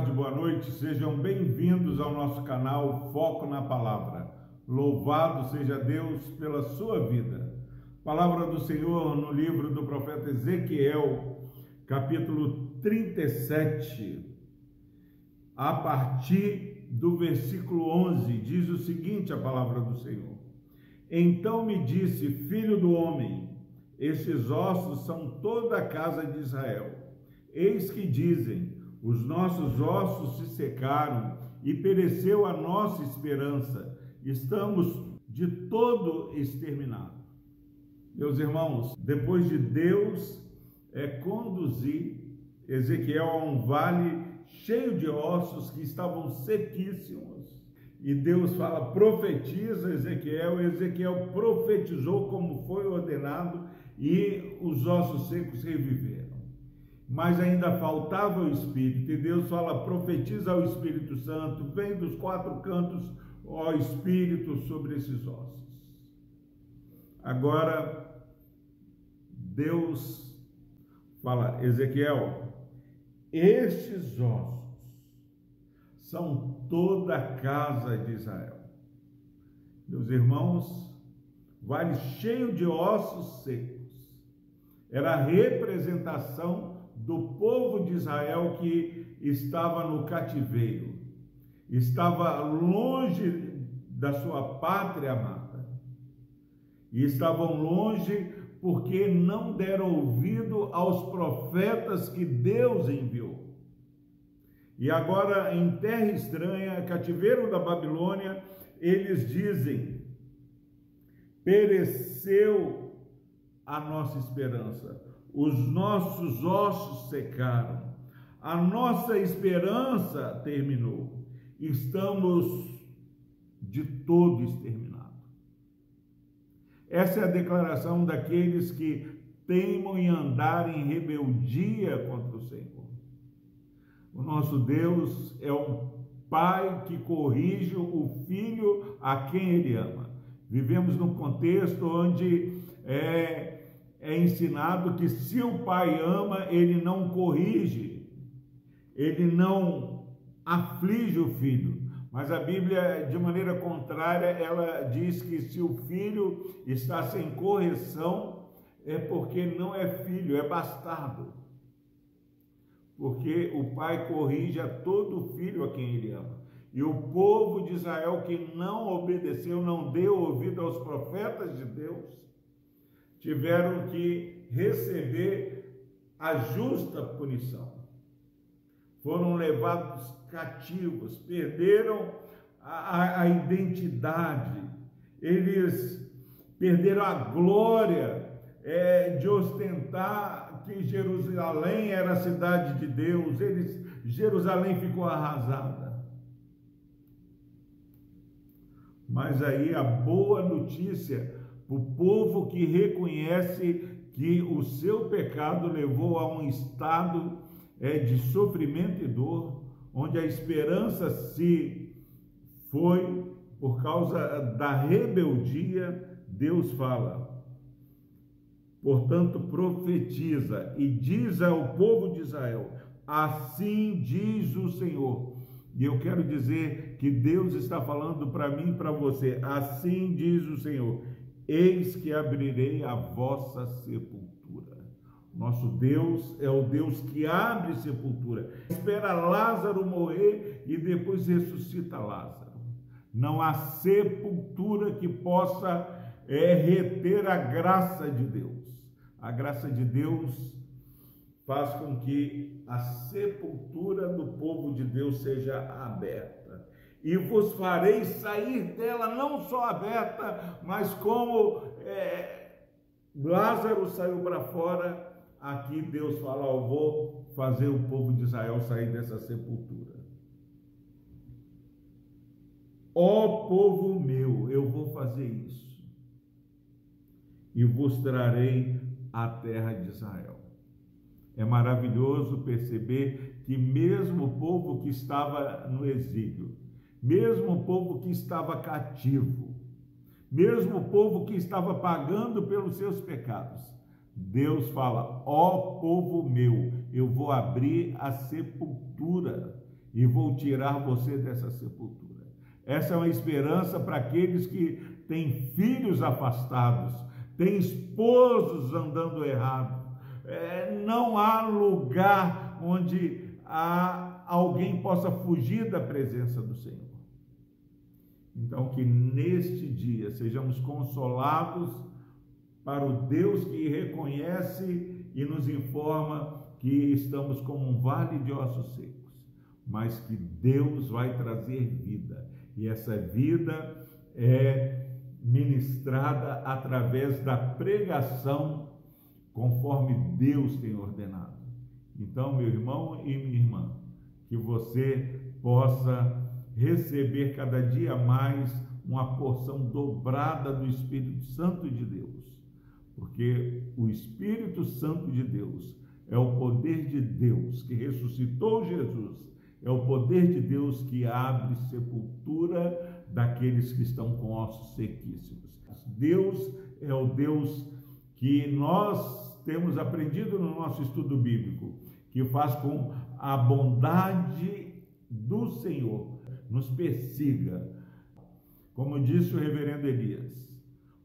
tarde, boa noite. Sejam bem-vindos ao nosso canal Foco na Palavra. Louvado seja Deus pela sua vida. Palavra do Senhor no livro do profeta Ezequiel, capítulo 37, a partir do versículo 11, diz o seguinte: a palavra do Senhor. Então me disse, filho do homem, estes ossos são toda a casa de Israel. Eis que dizem: os nossos ossos se secaram e pereceu a nossa esperança. Estamos de todo exterminados. Meus irmãos, depois de Deus é conduzir Ezequiel a um vale cheio de ossos que estavam sequíssimos. E Deus fala, profetiza Ezequiel, Ezequiel profetizou como foi ordenado e os ossos secos reviveram mas ainda faltava o Espírito. E Deus fala: profetiza ao Espírito Santo, vem dos quatro cantos, ó Espírito, sobre esses ossos. Agora, Deus fala, Ezequiel, estes ossos são toda a casa de Israel. Meus irmãos, vale cheio de ossos secos. Era a representação do povo de Israel que estava no cativeiro, estava longe da sua pátria amada, e estavam longe porque não deram ouvido aos profetas que Deus enviou. E agora, em terra estranha, cativeiro da Babilônia, eles dizem: pereceu a nossa esperança os nossos ossos secaram, a nossa esperança terminou, estamos de todo exterminados. Essa é a declaração daqueles que teimam em andar em rebeldia contra o Senhor. O nosso Deus é um pai que corrige o filho a quem ele ama. Vivemos num contexto onde é, é ensinado que se o pai ama, ele não corrige, ele não aflige o filho. Mas a Bíblia, de maneira contrária, ela diz que se o filho está sem correção, é porque não é filho, é bastardo. Porque o pai corrige a todo filho a quem ele ama. E o povo de Israel que não obedeceu, não deu ouvido aos profetas de Deus, tiveram que receber a justa punição. Foram levados cativos, perderam a, a, a identidade, eles perderam a glória é, de ostentar que Jerusalém era a cidade de Deus, eles, Jerusalém ficou arrasada. Mas aí a boa notícia o povo que reconhece que o seu pecado levou a um estado é, de sofrimento e dor, onde a esperança se foi por causa da rebeldia, Deus fala. Portanto, profetiza e diz ao povo de Israel: Assim diz o Senhor. E eu quero dizer que Deus está falando para mim e para você: Assim diz o Senhor Eis que abrirei a vossa sepultura. Nosso Deus é o Deus que abre sepultura. Espera Lázaro morrer e depois ressuscita Lázaro. Não há sepultura que possa é, reter a graça de Deus. A graça de Deus faz com que a sepultura do povo de Deus seja aberta e vos farei sair dela não só aberta, mas como é, Lázaro saiu para fora, aqui Deus fala: Eu vou fazer o povo de Israel sair dessa sepultura. Ó povo meu, eu vou fazer isso, e vos trarei a terra de Israel. É maravilhoso perceber que, mesmo o povo que estava no exílio, mesmo o povo que estava cativo, mesmo o povo que estava pagando pelos seus pecados. Deus fala: Ó oh, povo meu, eu vou abrir a sepultura, e vou tirar você dessa sepultura. Essa é uma esperança para aqueles que têm filhos afastados, têm esposos andando errado. É, não há lugar onde há, alguém possa fugir da presença do Senhor. Então, que neste dia sejamos consolados para o Deus que reconhece e nos informa que estamos como um vale de ossos secos, mas que Deus vai trazer vida. E essa vida é ministrada através da pregação conforme Deus tem ordenado. Então, meu irmão e minha irmã, que você possa receber cada dia mais uma porção dobrada do Espírito Santo de Deus, porque o Espírito Santo de Deus é o poder de Deus que ressuscitou Jesus, é o poder de Deus que abre sepultura daqueles que estão com ossos sequíssimos. Deus é o Deus que nós temos aprendido no nosso estudo bíblico, que faz com a bondade do Senhor nos persiga. Como disse o reverendo Elias,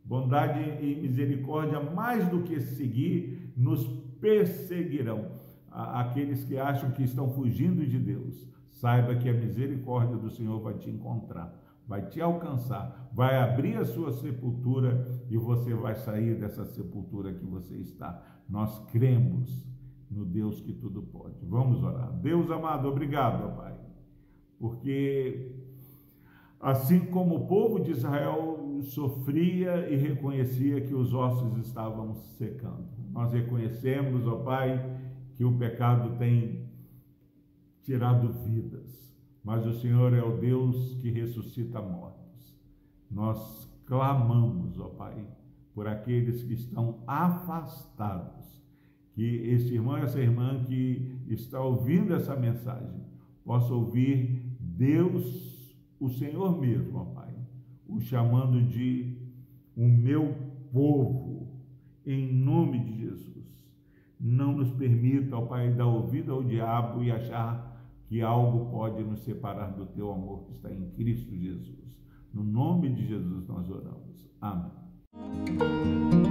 bondade e misericórdia, mais do que seguir, nos perseguirão. Aqueles que acham que estão fugindo de Deus, saiba que a misericórdia do Senhor vai te encontrar, vai te alcançar, vai abrir a sua sepultura e você vai sair dessa sepultura que você está. Nós cremos no Deus que tudo pode. Vamos orar. Deus amado, obrigado, Pai porque assim como o povo de Israel sofria e reconhecia que os ossos estavam secando, nós reconhecemos, ó Pai, que o pecado tem tirado vidas, mas o Senhor é o Deus que ressuscita mortos. Nós clamamos, ó Pai, por aqueles que estão afastados, que esse irmão e essa irmã que está ouvindo essa mensagem possa ouvir Deus, o Senhor mesmo, ó Pai, o chamando de o meu povo, em nome de Jesus. Não nos permita, ó Pai, dar ouvido ao diabo e achar que algo pode nos separar do teu amor que está em Cristo Jesus. No nome de Jesus nós oramos. Amém.